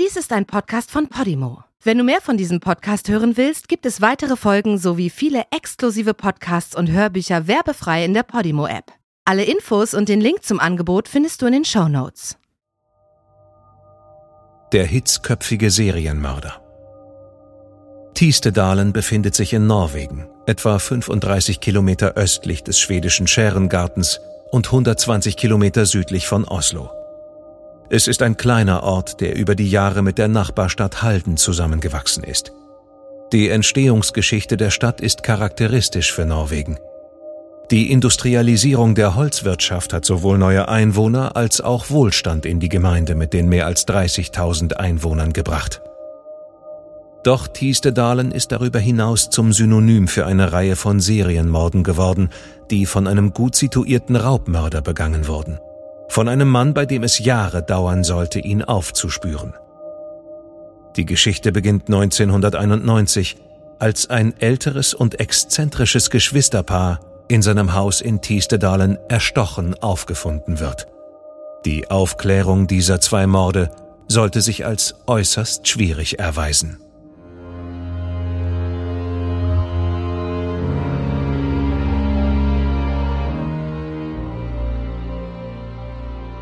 Dies ist ein Podcast von Podimo. Wenn du mehr von diesem Podcast hören willst, gibt es weitere Folgen sowie viele exklusive Podcasts und Hörbücher werbefrei in der Podimo-App. Alle Infos und den Link zum Angebot findest du in den Show Notes. Der hitzköpfige Serienmörder. Tiestedalen befindet sich in Norwegen, etwa 35 Kilometer östlich des schwedischen Schärengartens und 120 Kilometer südlich von Oslo. Es ist ein kleiner Ort, der über die Jahre mit der Nachbarstadt Halden zusammengewachsen ist. Die Entstehungsgeschichte der Stadt ist charakteristisch für Norwegen. Die Industrialisierung der Holzwirtschaft hat sowohl neue Einwohner als auch Wohlstand in die Gemeinde mit den mehr als 30.000 Einwohnern gebracht. Doch Tiestedalen ist darüber hinaus zum Synonym für eine Reihe von Serienmorden geworden, die von einem gut situierten Raubmörder begangen wurden. Von einem Mann, bei dem es Jahre dauern sollte, ihn aufzuspüren. Die Geschichte beginnt 1991, als ein älteres und exzentrisches Geschwisterpaar in seinem Haus in Tiestedalen erstochen aufgefunden wird. Die Aufklärung dieser zwei Morde sollte sich als äußerst schwierig erweisen.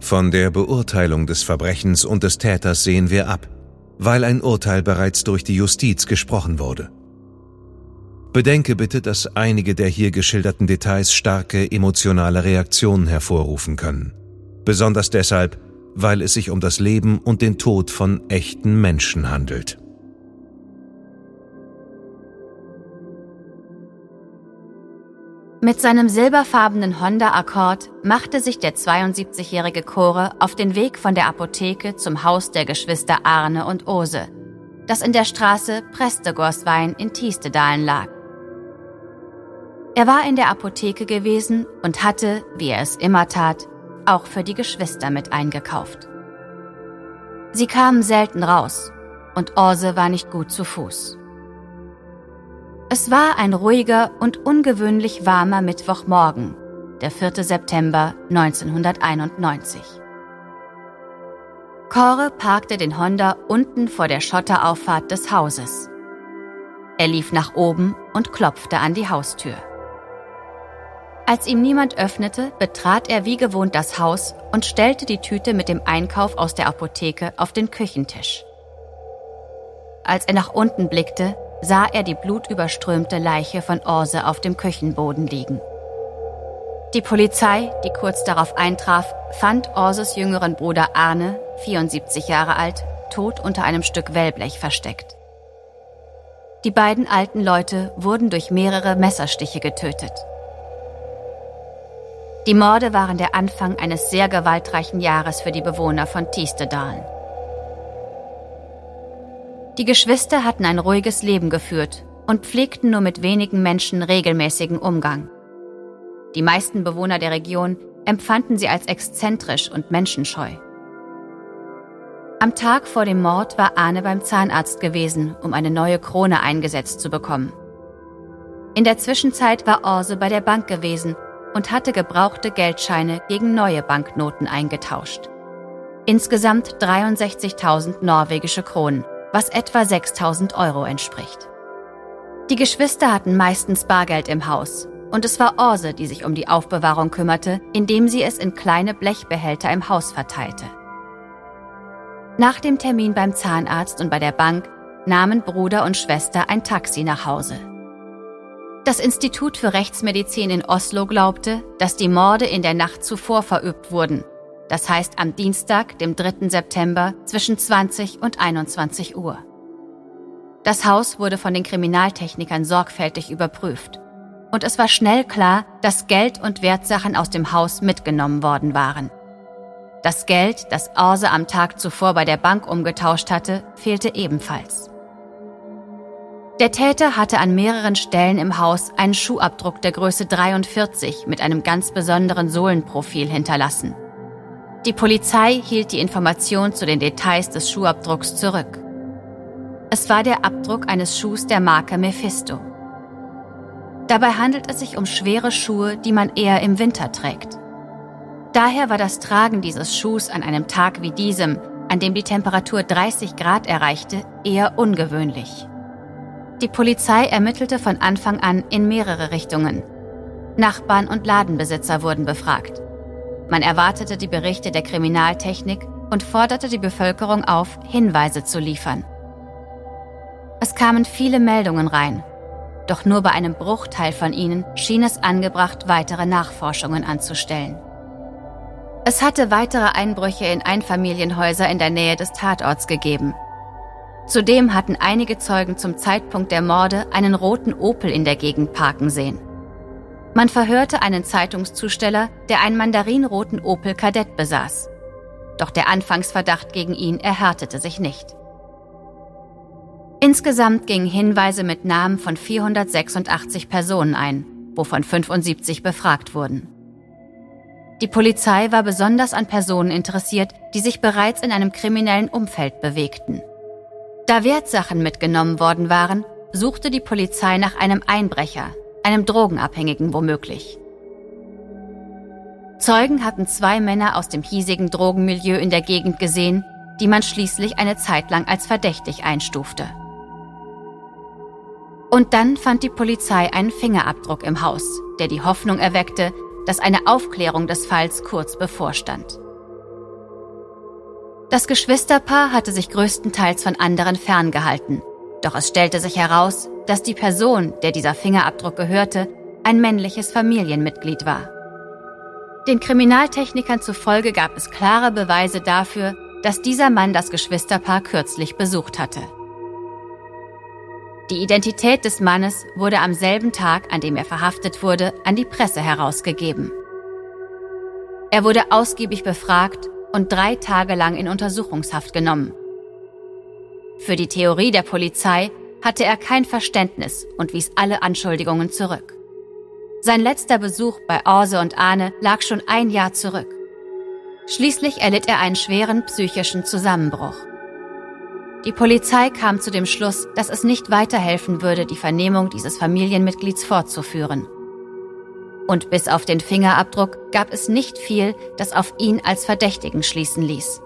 von der Beurteilung des Verbrechens und des Täters sehen wir ab, weil ein Urteil bereits durch die Justiz gesprochen wurde. Bedenke bitte, dass einige der hier geschilderten Details starke emotionale Reaktionen hervorrufen können. Besonders deshalb, weil es sich um das Leben und den Tod von echten Menschen handelt. Mit seinem silberfarbenen Honda Accord machte sich der 72-jährige Chore auf den Weg von der Apotheke zum Haus der Geschwister Arne und Ose, das in der Straße Prestegorswein in Tiestedalen lag. Er war in der Apotheke gewesen und hatte, wie er es immer tat, auch für die Geschwister mit eingekauft. Sie kamen selten raus und Orse war nicht gut zu Fuß. Es war ein ruhiger und ungewöhnlich warmer Mittwochmorgen, der 4. September 1991. Kore parkte den Honda unten vor der Schotterauffahrt des Hauses. Er lief nach oben und klopfte an die Haustür. Als ihm niemand öffnete, betrat er wie gewohnt das Haus und stellte die Tüte mit dem Einkauf aus der Apotheke auf den Küchentisch. Als er nach unten blickte, sah er die blutüberströmte Leiche von Orse auf dem Küchenboden liegen. Die Polizei, die kurz darauf eintraf, fand Orses jüngeren Bruder Arne, 74 Jahre alt, tot unter einem Stück Wellblech versteckt. Die beiden alten Leute wurden durch mehrere Messerstiche getötet. Die Morde waren der Anfang eines sehr gewaltreichen Jahres für die Bewohner von Tiestedalen. Die Geschwister hatten ein ruhiges Leben geführt und pflegten nur mit wenigen Menschen regelmäßigen Umgang. Die meisten Bewohner der Region empfanden sie als exzentrisch und menschenscheu. Am Tag vor dem Mord war Arne beim Zahnarzt gewesen, um eine neue Krone eingesetzt zu bekommen. In der Zwischenzeit war Orse bei der Bank gewesen und hatte gebrauchte Geldscheine gegen neue Banknoten eingetauscht. Insgesamt 63.000 norwegische Kronen was etwa 6000 Euro entspricht. Die Geschwister hatten meistens Bargeld im Haus und es war Orse, die sich um die Aufbewahrung kümmerte, indem sie es in kleine Blechbehälter im Haus verteilte. Nach dem Termin beim Zahnarzt und bei der Bank nahmen Bruder und Schwester ein Taxi nach Hause. Das Institut für Rechtsmedizin in Oslo glaubte, dass die Morde in der Nacht zuvor verübt wurden das heißt am Dienstag, dem 3. September zwischen 20 und 21 Uhr. Das Haus wurde von den Kriminaltechnikern sorgfältig überprüft. Und es war schnell klar, dass Geld und Wertsachen aus dem Haus mitgenommen worden waren. Das Geld, das Orse am Tag zuvor bei der Bank umgetauscht hatte, fehlte ebenfalls. Der Täter hatte an mehreren Stellen im Haus einen Schuhabdruck der Größe 43 mit einem ganz besonderen Sohlenprofil hinterlassen. Die Polizei hielt die Information zu den Details des Schuhabdrucks zurück. Es war der Abdruck eines Schuhs der Marke Mephisto. Dabei handelt es sich um schwere Schuhe, die man eher im Winter trägt. Daher war das Tragen dieses Schuhs an einem Tag wie diesem, an dem die Temperatur 30 Grad erreichte, eher ungewöhnlich. Die Polizei ermittelte von Anfang an in mehrere Richtungen. Nachbarn und Ladenbesitzer wurden befragt. Man erwartete die Berichte der Kriminaltechnik und forderte die Bevölkerung auf, Hinweise zu liefern. Es kamen viele Meldungen rein, doch nur bei einem Bruchteil von ihnen schien es angebracht, weitere Nachforschungen anzustellen. Es hatte weitere Einbrüche in Einfamilienhäuser in der Nähe des Tatorts gegeben. Zudem hatten einige Zeugen zum Zeitpunkt der Morde einen roten Opel in der Gegend parken sehen. Man verhörte einen Zeitungszusteller, der einen mandarinroten Opel Kadett besaß. Doch der Anfangsverdacht gegen ihn erhärtete sich nicht. Insgesamt gingen Hinweise mit Namen von 486 Personen ein, wovon 75 befragt wurden. Die Polizei war besonders an Personen interessiert, die sich bereits in einem kriminellen Umfeld bewegten. Da Wertsachen mitgenommen worden waren, suchte die Polizei nach einem Einbrecher, einem Drogenabhängigen womöglich. Zeugen hatten zwei Männer aus dem hiesigen Drogenmilieu in der Gegend gesehen, die man schließlich eine Zeit lang als verdächtig einstufte. Und dann fand die Polizei einen Fingerabdruck im Haus, der die Hoffnung erweckte, dass eine Aufklärung des Falls kurz bevorstand. Das Geschwisterpaar hatte sich größtenteils von anderen ferngehalten, doch es stellte sich heraus, dass die Person, der dieser Fingerabdruck gehörte, ein männliches Familienmitglied war. Den Kriminaltechnikern zufolge gab es klare Beweise dafür, dass dieser Mann das Geschwisterpaar kürzlich besucht hatte. Die Identität des Mannes wurde am selben Tag, an dem er verhaftet wurde, an die Presse herausgegeben. Er wurde ausgiebig befragt und drei Tage lang in Untersuchungshaft genommen. Für die Theorie der Polizei hatte er kein Verständnis und wies alle Anschuldigungen zurück. Sein letzter Besuch bei Orse und Ahne lag schon ein Jahr zurück. Schließlich erlitt er einen schweren psychischen Zusammenbruch. Die Polizei kam zu dem Schluss, dass es nicht weiterhelfen würde, die Vernehmung dieses Familienmitglieds fortzuführen. Und bis auf den Fingerabdruck gab es nicht viel, das auf ihn als Verdächtigen schließen ließ.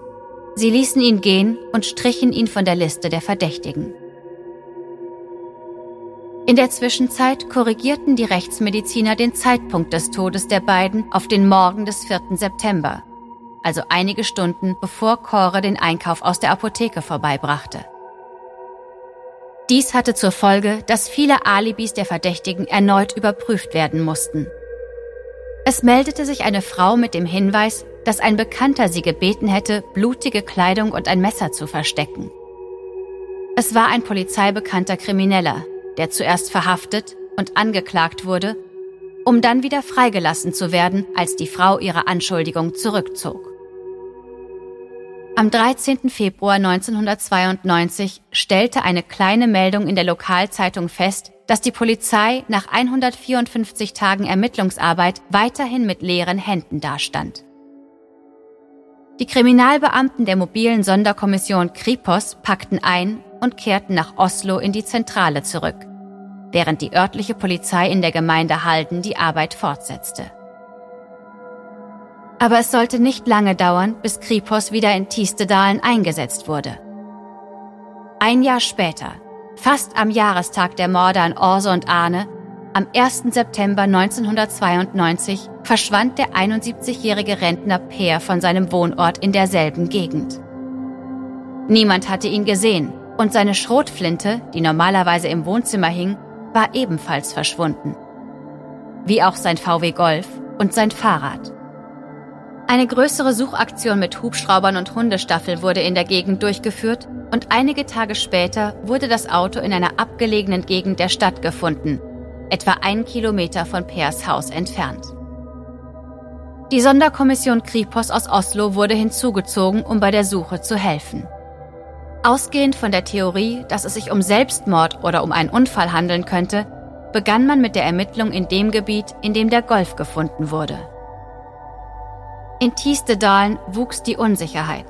Sie ließen ihn gehen und strichen ihn von der Liste der Verdächtigen. In der Zwischenzeit korrigierten die Rechtsmediziner den Zeitpunkt des Todes der beiden auf den Morgen des 4. September also einige Stunden bevor Cora den Einkauf aus der Apotheke vorbeibrachte. Dies hatte zur Folge, dass viele Alibis der Verdächtigen erneut überprüft werden mussten. Es meldete sich eine Frau mit dem Hinweis, dass ein Bekannter sie gebeten hätte, blutige Kleidung und ein Messer zu verstecken. Es war ein polizeibekannter Krimineller, der zuerst verhaftet und angeklagt wurde, um dann wieder freigelassen zu werden, als die Frau ihre Anschuldigung zurückzog. Am 13. Februar 1992 stellte eine kleine Meldung in der Lokalzeitung fest, dass die Polizei nach 154 Tagen Ermittlungsarbeit weiterhin mit leeren Händen dastand. Die Kriminalbeamten der mobilen Sonderkommission Kripos packten ein und kehrten nach Oslo in die Zentrale zurück, während die örtliche Polizei in der Gemeinde Halden die Arbeit fortsetzte. Aber es sollte nicht lange dauern, bis Kripos wieder in Tiestedalen eingesetzt wurde. Ein Jahr später, fast am Jahrestag der Morde an Orse und Arne, am 1. September 1992 verschwand der 71-jährige Rentner Peer von seinem Wohnort in derselben Gegend. Niemand hatte ihn gesehen und seine Schrotflinte, die normalerweise im Wohnzimmer hing, war ebenfalls verschwunden. Wie auch sein VW Golf und sein Fahrrad. Eine größere Suchaktion mit Hubschraubern und Hundestaffel wurde in der Gegend durchgeführt und einige Tage später wurde das Auto in einer abgelegenen Gegend der Stadt gefunden, etwa einen Kilometer von Peers Haus entfernt. Die Sonderkommission Kripos aus Oslo wurde hinzugezogen, um bei der Suche zu helfen. Ausgehend von der Theorie, dass es sich um Selbstmord oder um einen Unfall handeln könnte, begann man mit der Ermittlung in dem Gebiet, in dem der Golf gefunden wurde. In Tiestedalen wuchs die Unsicherheit.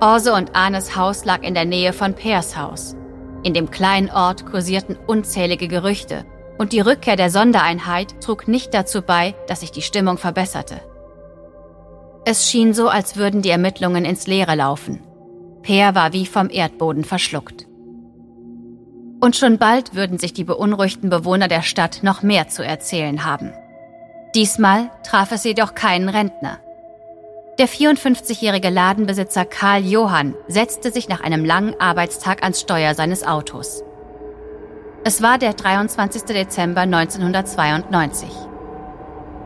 Orse und Arnes Haus lag in der Nähe von Peers Haus. In dem kleinen Ort kursierten unzählige Gerüchte und die Rückkehr der Sondereinheit trug nicht dazu bei, dass sich die Stimmung verbesserte. Es schien so, als würden die Ermittlungen ins Leere laufen. Peer war wie vom Erdboden verschluckt. Und schon bald würden sich die beunruhigten Bewohner der Stadt noch mehr zu erzählen haben. Diesmal traf es jedoch keinen Rentner. Der 54-jährige Ladenbesitzer Karl Johann setzte sich nach einem langen Arbeitstag ans Steuer seines Autos. Es war der 23. Dezember 1992.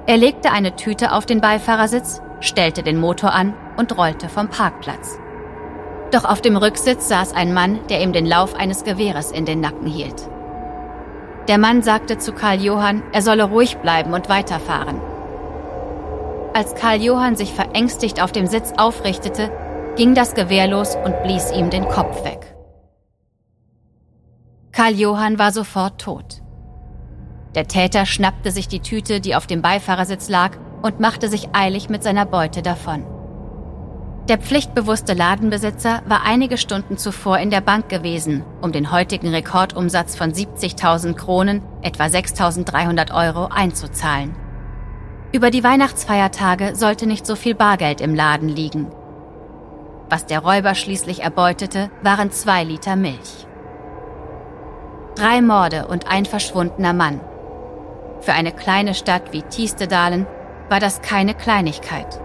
Er legte eine Tüte auf den Beifahrersitz, stellte den Motor an und rollte vom Parkplatz. Doch auf dem Rücksitz saß ein Mann, der ihm den Lauf eines Gewehres in den Nacken hielt. Der Mann sagte zu Karl Johann, er solle ruhig bleiben und weiterfahren. Als Karl Johann sich verängstigt auf dem Sitz aufrichtete, ging das Gewehr los und blies ihm den Kopf weg. Karl Johann war sofort tot. Der Täter schnappte sich die Tüte, die auf dem Beifahrersitz lag, und machte sich eilig mit seiner Beute davon. Der pflichtbewusste Ladenbesitzer war einige Stunden zuvor in der Bank gewesen, um den heutigen Rekordumsatz von 70.000 Kronen, etwa 6.300 Euro, einzuzahlen. Über die Weihnachtsfeiertage sollte nicht so viel Bargeld im Laden liegen. Was der Räuber schließlich erbeutete, waren zwei Liter Milch. Drei Morde und ein verschwundener Mann. Für eine kleine Stadt wie Tiestedalen war das keine Kleinigkeit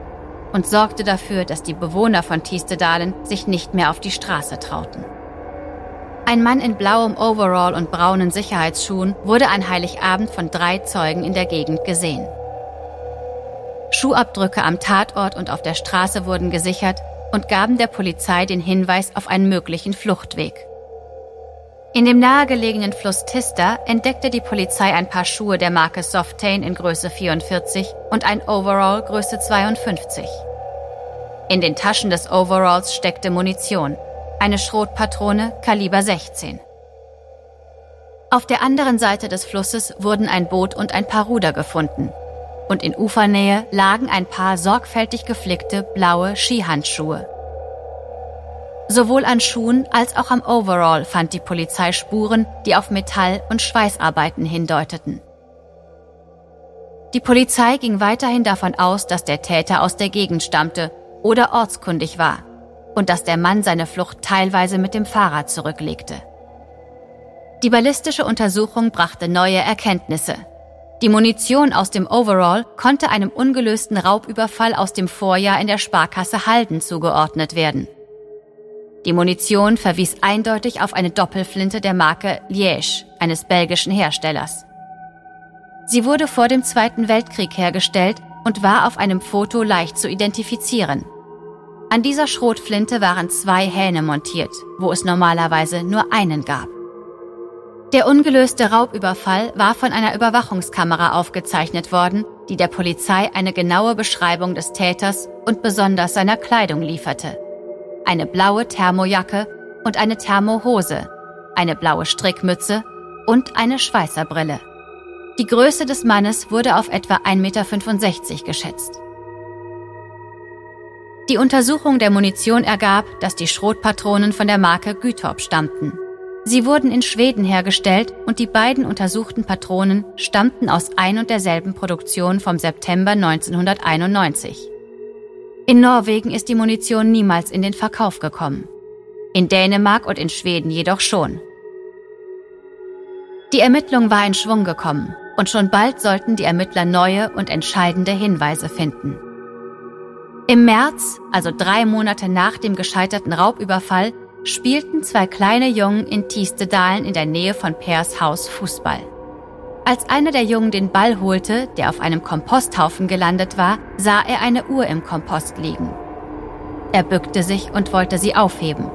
und sorgte dafür, dass die Bewohner von Tiestedalen sich nicht mehr auf die Straße trauten. Ein Mann in blauem Overall und braunen Sicherheitsschuhen wurde an Heiligabend von drei Zeugen in der Gegend gesehen. Schuhabdrücke am Tatort und auf der Straße wurden gesichert und gaben der Polizei den Hinweis auf einen möglichen Fluchtweg. In dem nahegelegenen Fluss Tista entdeckte die Polizei ein paar Schuhe der Marke Softain in Größe 44 und ein Overall Größe 52. In den Taschen des Overalls steckte Munition, eine Schrotpatrone Kaliber 16. Auf der anderen Seite des Flusses wurden ein Boot und ein paar Ruder gefunden. Und in Ufernähe lagen ein paar sorgfältig geflickte blaue Skihandschuhe. Sowohl an Schuhen als auch am Overall fand die Polizei Spuren, die auf Metall- und Schweißarbeiten hindeuteten. Die Polizei ging weiterhin davon aus, dass der Täter aus der Gegend stammte oder ortskundig war und dass der Mann seine Flucht teilweise mit dem Fahrrad zurücklegte. Die ballistische Untersuchung brachte neue Erkenntnisse. Die Munition aus dem Overall konnte einem ungelösten Raubüberfall aus dem Vorjahr in der Sparkasse Halden zugeordnet werden. Die Munition verwies eindeutig auf eine Doppelflinte der Marke Liège, eines belgischen Herstellers. Sie wurde vor dem Zweiten Weltkrieg hergestellt und war auf einem Foto leicht zu identifizieren. An dieser Schrotflinte waren zwei Hähne montiert, wo es normalerweise nur einen gab. Der ungelöste Raubüberfall war von einer Überwachungskamera aufgezeichnet worden, die der Polizei eine genaue Beschreibung des Täters und besonders seiner Kleidung lieferte eine blaue Thermojacke und eine Thermohose, eine blaue Strickmütze und eine Schweißerbrille. Die Größe des Mannes wurde auf etwa 1,65 Meter geschätzt. Die Untersuchung der Munition ergab, dass die Schrotpatronen von der Marke Gütorp stammten. Sie wurden in Schweden hergestellt und die beiden untersuchten Patronen stammten aus ein und derselben Produktion vom September 1991. In Norwegen ist die Munition niemals in den Verkauf gekommen. In Dänemark und in Schweden jedoch schon. Die Ermittlung war in Schwung gekommen und schon bald sollten die Ermittler neue und entscheidende Hinweise finden. Im März, also drei Monate nach dem gescheiterten Raubüberfall, spielten zwei kleine Jungen in Tiestedalen in der Nähe von Pers Haus Fußball. Als einer der Jungen den Ball holte, der auf einem Komposthaufen gelandet war, sah er eine Uhr im Kompost liegen. Er bückte sich und wollte sie aufheben.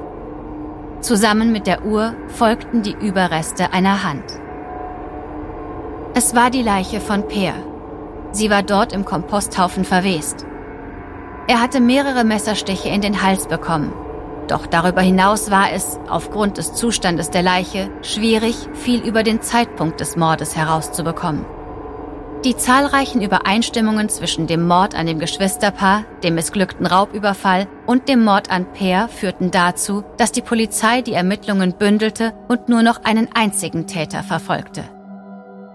Zusammen mit der Uhr folgten die Überreste einer Hand. Es war die Leiche von Peer. Sie war dort im Komposthaufen verwest. Er hatte mehrere Messerstiche in den Hals bekommen. Doch darüber hinaus war es, aufgrund des Zustandes der Leiche, schwierig, viel über den Zeitpunkt des Mordes herauszubekommen. Die zahlreichen Übereinstimmungen zwischen dem Mord an dem Geschwisterpaar, dem missglückten Raubüberfall und dem Mord an Peer führten dazu, dass die Polizei die Ermittlungen bündelte und nur noch einen einzigen Täter verfolgte.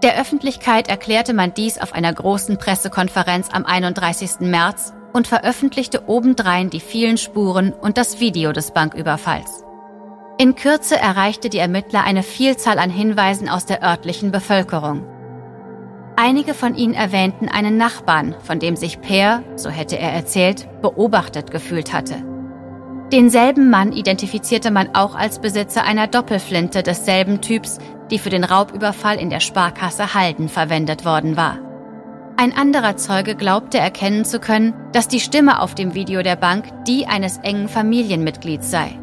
Der Öffentlichkeit erklärte man dies auf einer großen Pressekonferenz am 31. März und veröffentlichte obendrein die vielen Spuren und das Video des Banküberfalls. In Kürze erreichte die Ermittler eine Vielzahl an Hinweisen aus der örtlichen Bevölkerung. Einige von ihnen erwähnten einen Nachbarn, von dem sich Per, so hätte er erzählt, beobachtet gefühlt hatte. Denselben Mann identifizierte man auch als Besitzer einer Doppelflinte desselben Typs, die für den Raubüberfall in der Sparkasse Halden verwendet worden war. Ein anderer Zeuge glaubte erkennen zu können, dass die Stimme auf dem Video der Bank die eines engen Familienmitglieds sei.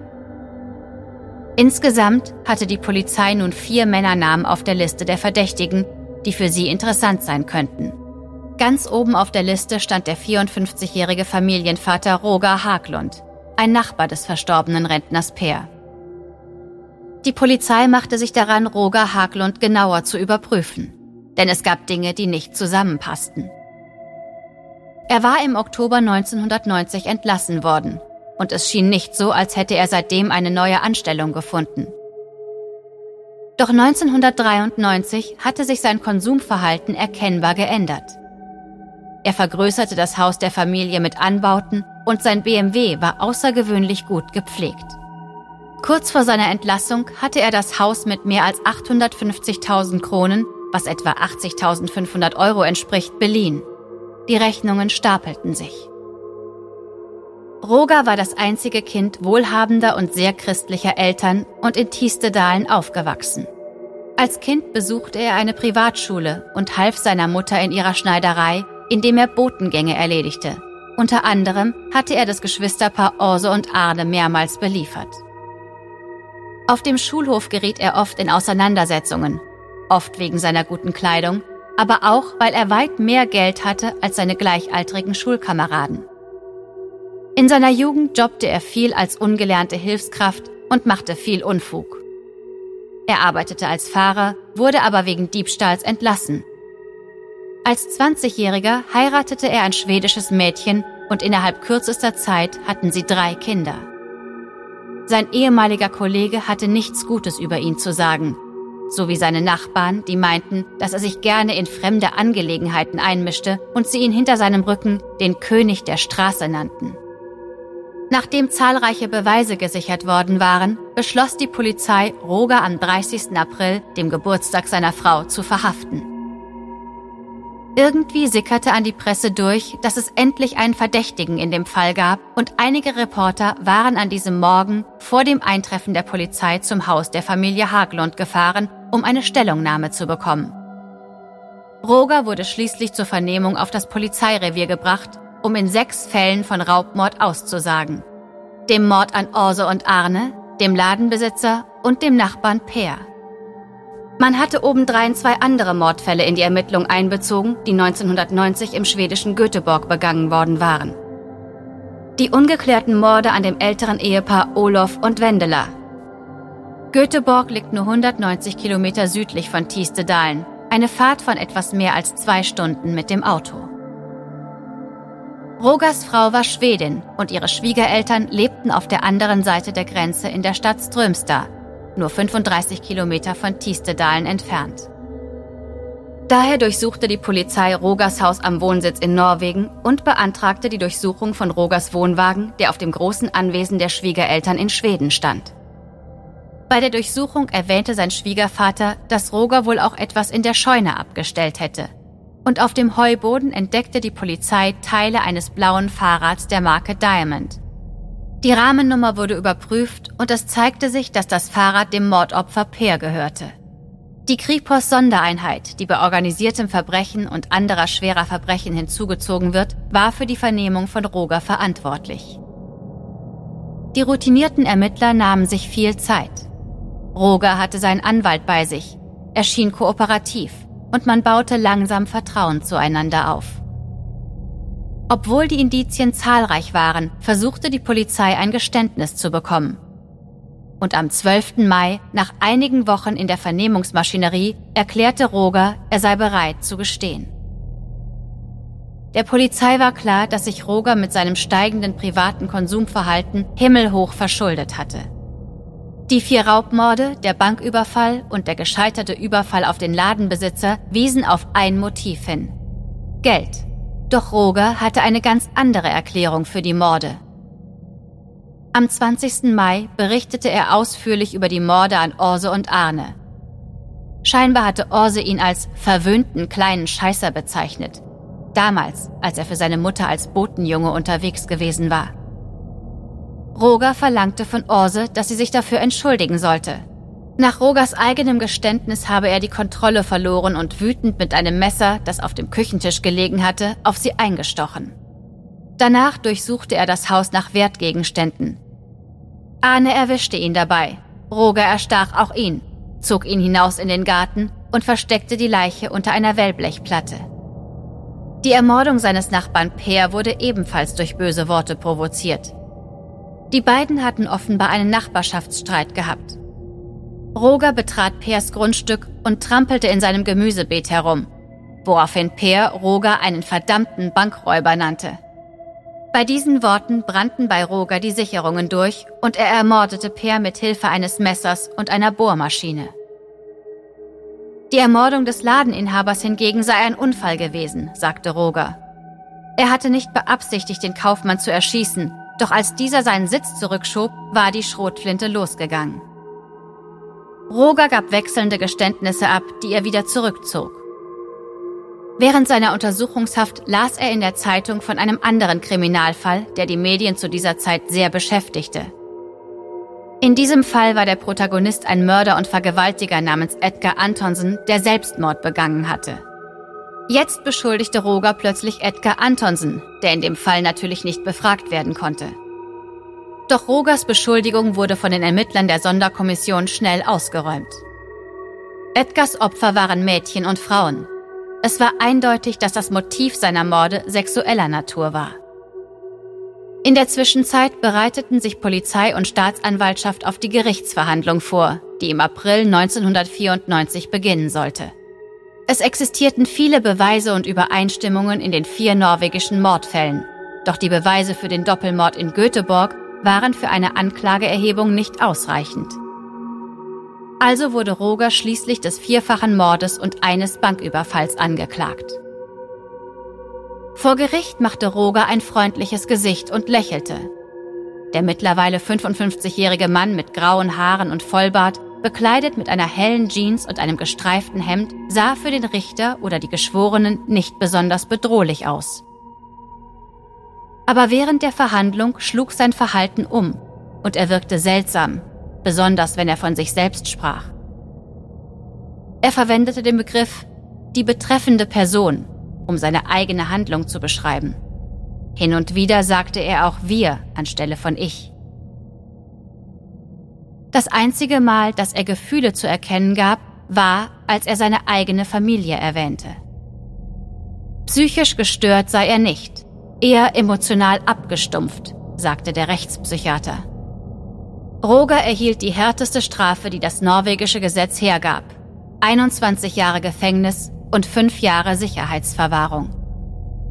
Insgesamt hatte die Polizei nun vier Männernamen auf der Liste der Verdächtigen, die für sie interessant sein könnten. Ganz oben auf der Liste stand der 54-jährige Familienvater Roger Haglund, ein Nachbar des verstorbenen Rentners Peer. Die Polizei machte sich daran, Roger Haglund genauer zu überprüfen, denn es gab Dinge, die nicht zusammenpassten. Er war im Oktober 1990 entlassen worden und es schien nicht so, als hätte er seitdem eine neue Anstellung gefunden. Doch 1993 hatte sich sein Konsumverhalten erkennbar geändert. Er vergrößerte das Haus der Familie mit Anbauten und sein BMW war außergewöhnlich gut gepflegt. Kurz vor seiner Entlassung hatte er das Haus mit mehr als 850.000 Kronen, was etwa 80.500 Euro entspricht, beliehen. Die Rechnungen stapelten sich. Roger war das einzige Kind wohlhabender und sehr christlicher Eltern und in Tiestedalen aufgewachsen. Als Kind besuchte er eine Privatschule und half seiner Mutter in ihrer Schneiderei, indem er Botengänge erledigte. Unter anderem hatte er das Geschwisterpaar Orse und Arne mehrmals beliefert. Auf dem Schulhof geriet er oft in Auseinandersetzungen, oft wegen seiner guten Kleidung, aber auch, weil er weit mehr Geld hatte als seine gleichaltrigen Schulkameraden. In seiner Jugend jobbte er viel als ungelernte Hilfskraft und machte viel Unfug. Er arbeitete als Fahrer, wurde aber wegen Diebstahls entlassen. Als 20-Jähriger heiratete er ein schwedisches Mädchen und innerhalb kürzester Zeit hatten sie drei Kinder. Sein ehemaliger Kollege hatte nichts Gutes über ihn zu sagen, so wie seine Nachbarn, die meinten, dass er sich gerne in fremde Angelegenheiten einmischte und sie ihn hinter seinem Rücken den König der Straße nannten. Nachdem zahlreiche Beweise gesichert worden waren, beschloss die Polizei, Roger am 30. April, dem Geburtstag seiner Frau, zu verhaften. Irgendwie sickerte an die Presse durch, dass es endlich einen Verdächtigen in dem Fall gab und einige Reporter waren an diesem Morgen vor dem Eintreffen der Polizei zum Haus der Familie Haglund gefahren, um eine Stellungnahme zu bekommen. Roger wurde schließlich zur Vernehmung auf das Polizeirevier gebracht um in sechs Fällen von Raubmord auszusagen. Dem Mord an Orse und Arne, dem Ladenbesitzer und dem Nachbarn Peer. Man hatte obendrein zwei andere Mordfälle in die Ermittlung einbezogen, die 1990 im schwedischen Göteborg begangen worden waren. Die ungeklärten Morde an dem älteren Ehepaar Olof und Wendela. Göteborg liegt nur 190 Kilometer südlich von Tiestedalen, eine Fahrt von etwas mehr als zwei Stunden mit dem Auto. Rogers Frau war Schwedin und ihre Schwiegereltern lebten auf der anderen Seite der Grenze in der Stadt Strömstad, nur 35 Kilometer von Tiestedalen entfernt. Daher durchsuchte die Polizei Rogers Haus am Wohnsitz in Norwegen und beantragte die Durchsuchung von Rogers Wohnwagen, der auf dem großen Anwesen der Schwiegereltern in Schweden stand. Bei der Durchsuchung erwähnte sein Schwiegervater, dass Roger wohl auch etwas in der Scheune abgestellt hätte – und auf dem Heuboden entdeckte die Polizei Teile eines blauen Fahrrads der Marke Diamond. Die Rahmennummer wurde überprüft und es zeigte sich, dass das Fahrrad dem Mordopfer Peer gehörte. Die Kripos Sondereinheit, die bei organisiertem Verbrechen und anderer schwerer Verbrechen hinzugezogen wird, war für die Vernehmung von Roger verantwortlich. Die routinierten Ermittler nahmen sich viel Zeit. Roger hatte seinen Anwalt bei sich. Er schien kooperativ und man baute langsam Vertrauen zueinander auf. Obwohl die Indizien zahlreich waren, versuchte die Polizei ein Geständnis zu bekommen. Und am 12. Mai, nach einigen Wochen in der Vernehmungsmaschinerie, erklärte Roger, er sei bereit zu gestehen. Der Polizei war klar, dass sich Roger mit seinem steigenden privaten Konsumverhalten himmelhoch verschuldet hatte. Die vier Raubmorde, der Banküberfall und der gescheiterte Überfall auf den Ladenbesitzer wiesen auf ein Motiv hin. Geld. Doch Roger hatte eine ganz andere Erklärung für die Morde. Am 20. Mai berichtete er ausführlich über die Morde an Orse und Arne. Scheinbar hatte Orse ihn als verwöhnten kleinen Scheißer bezeichnet, Damals, als er für seine Mutter als Botenjunge unterwegs gewesen war. Roger verlangte von Orse, dass sie sich dafür entschuldigen sollte. Nach Rogers eigenem Geständnis habe er die Kontrolle verloren und wütend mit einem Messer, das auf dem Küchentisch gelegen hatte, auf sie eingestochen. Danach durchsuchte er das Haus nach Wertgegenständen. Arne erwischte ihn dabei. Roger erstach auch ihn, zog ihn hinaus in den Garten und versteckte die Leiche unter einer Wellblechplatte. Die Ermordung seines Nachbarn Peer wurde ebenfalls durch böse Worte provoziert. Die beiden hatten offenbar einen Nachbarschaftsstreit gehabt. Roger betrat Peers Grundstück und trampelte in seinem Gemüsebeet herum, woraufhin Peer Roger einen verdammten Bankräuber nannte. Bei diesen Worten brannten bei Roger die Sicherungen durch und er ermordete Peer mit Hilfe eines Messers und einer Bohrmaschine. Die Ermordung des Ladeninhabers hingegen sei ein Unfall gewesen, sagte Roger. Er hatte nicht beabsichtigt, den Kaufmann zu erschießen, doch als dieser seinen Sitz zurückschob, war die Schrotflinte losgegangen. Roger gab wechselnde Geständnisse ab, die er wieder zurückzog. Während seiner Untersuchungshaft las er in der Zeitung von einem anderen Kriminalfall, der die Medien zu dieser Zeit sehr beschäftigte. In diesem Fall war der Protagonist ein Mörder und Vergewaltiger namens Edgar Antonsen, der Selbstmord begangen hatte. Jetzt beschuldigte Roger plötzlich Edgar Antonsen, der in dem Fall natürlich nicht befragt werden konnte. Doch Rogers Beschuldigung wurde von den Ermittlern der Sonderkommission schnell ausgeräumt. Edgars Opfer waren Mädchen und Frauen. Es war eindeutig, dass das Motiv seiner Morde sexueller Natur war. In der Zwischenzeit bereiteten sich Polizei und Staatsanwaltschaft auf die Gerichtsverhandlung vor, die im April 1994 beginnen sollte. Es existierten viele Beweise und Übereinstimmungen in den vier norwegischen Mordfällen, doch die Beweise für den Doppelmord in Göteborg waren für eine Anklageerhebung nicht ausreichend. Also wurde Roger schließlich des vierfachen Mordes und eines Banküberfalls angeklagt. Vor Gericht machte Roger ein freundliches Gesicht und lächelte. Der mittlerweile 55-jährige Mann mit grauen Haaren und Vollbart, bekleidet mit einer hellen Jeans und einem gestreiften Hemd, sah für den Richter oder die Geschworenen nicht besonders bedrohlich aus. Aber während der Verhandlung schlug sein Verhalten um und er wirkte seltsam, besonders wenn er von sich selbst sprach. Er verwendete den Begriff die betreffende Person um seine eigene Handlung zu beschreiben. Hin und wieder sagte er auch wir anstelle von ich. Das einzige Mal, dass er Gefühle zu erkennen gab, war, als er seine eigene Familie erwähnte. Psychisch gestört sei er nicht, eher emotional abgestumpft, sagte der Rechtspsychiater. Roger erhielt die härteste Strafe, die das norwegische Gesetz hergab. 21 Jahre Gefängnis und fünf Jahre Sicherheitsverwahrung.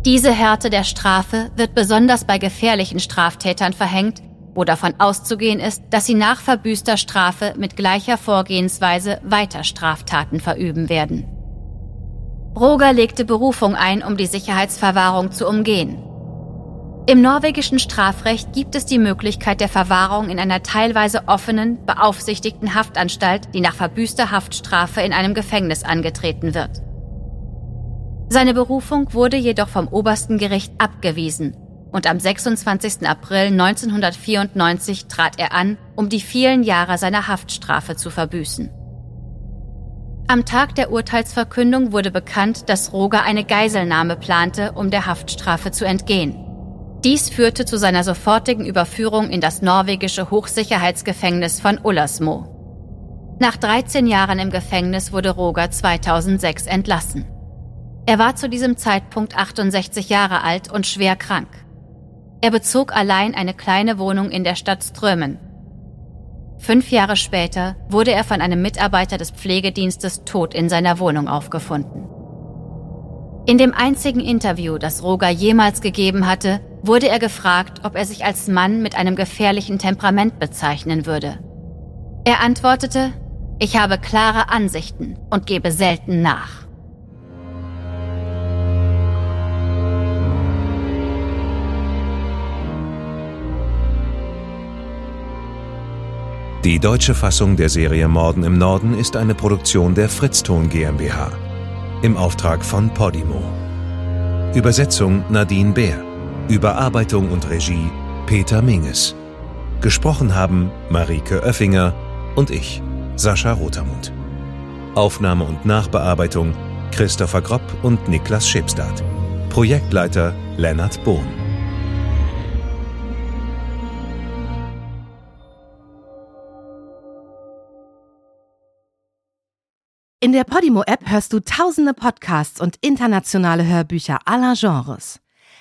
Diese Härte der Strafe wird besonders bei gefährlichen Straftätern verhängt, wo davon auszugehen ist, dass sie nach verbüßter Strafe mit gleicher Vorgehensweise weiter Straftaten verüben werden. Roger legte Berufung ein, um die Sicherheitsverwahrung zu umgehen. Im norwegischen Strafrecht gibt es die Möglichkeit der Verwahrung in einer teilweise offenen, beaufsichtigten Haftanstalt, die nach verbüßter Haftstrafe in einem Gefängnis angetreten wird. Seine Berufung wurde jedoch vom obersten Gericht abgewiesen und am 26. April 1994 trat er an, um die vielen Jahre seiner Haftstrafe zu verbüßen. Am Tag der Urteilsverkündung wurde bekannt, dass Roger eine Geiselnahme plante, um der Haftstrafe zu entgehen. Dies führte zu seiner sofortigen Überführung in das norwegische Hochsicherheitsgefängnis von Ullersmo. Nach 13 Jahren im Gefängnis wurde Roger 2006 entlassen. Er war zu diesem Zeitpunkt 68 Jahre alt und schwer krank. Er bezog allein eine kleine Wohnung in der Stadt Strömen. Fünf Jahre später wurde er von einem Mitarbeiter des Pflegedienstes tot in seiner Wohnung aufgefunden. In dem einzigen Interview, das Roger jemals gegeben hatte, wurde er gefragt, ob er sich als Mann mit einem gefährlichen Temperament bezeichnen würde. Er antwortete, ich habe klare Ansichten und gebe selten nach. Die deutsche Fassung der Serie Morden im Norden ist eine Produktion der Fritzton GmbH im Auftrag von Podimo. Übersetzung Nadine Bär. Überarbeitung und Regie Peter Minges. Gesprochen haben Marike Oeffinger und ich, Sascha Rotermund. Aufnahme und Nachbearbeitung Christopher Gropp und Niklas Schipstadt. Projektleiter Lennart Bohn. In der Podimo-App hörst du tausende Podcasts und internationale Hörbücher aller Genres.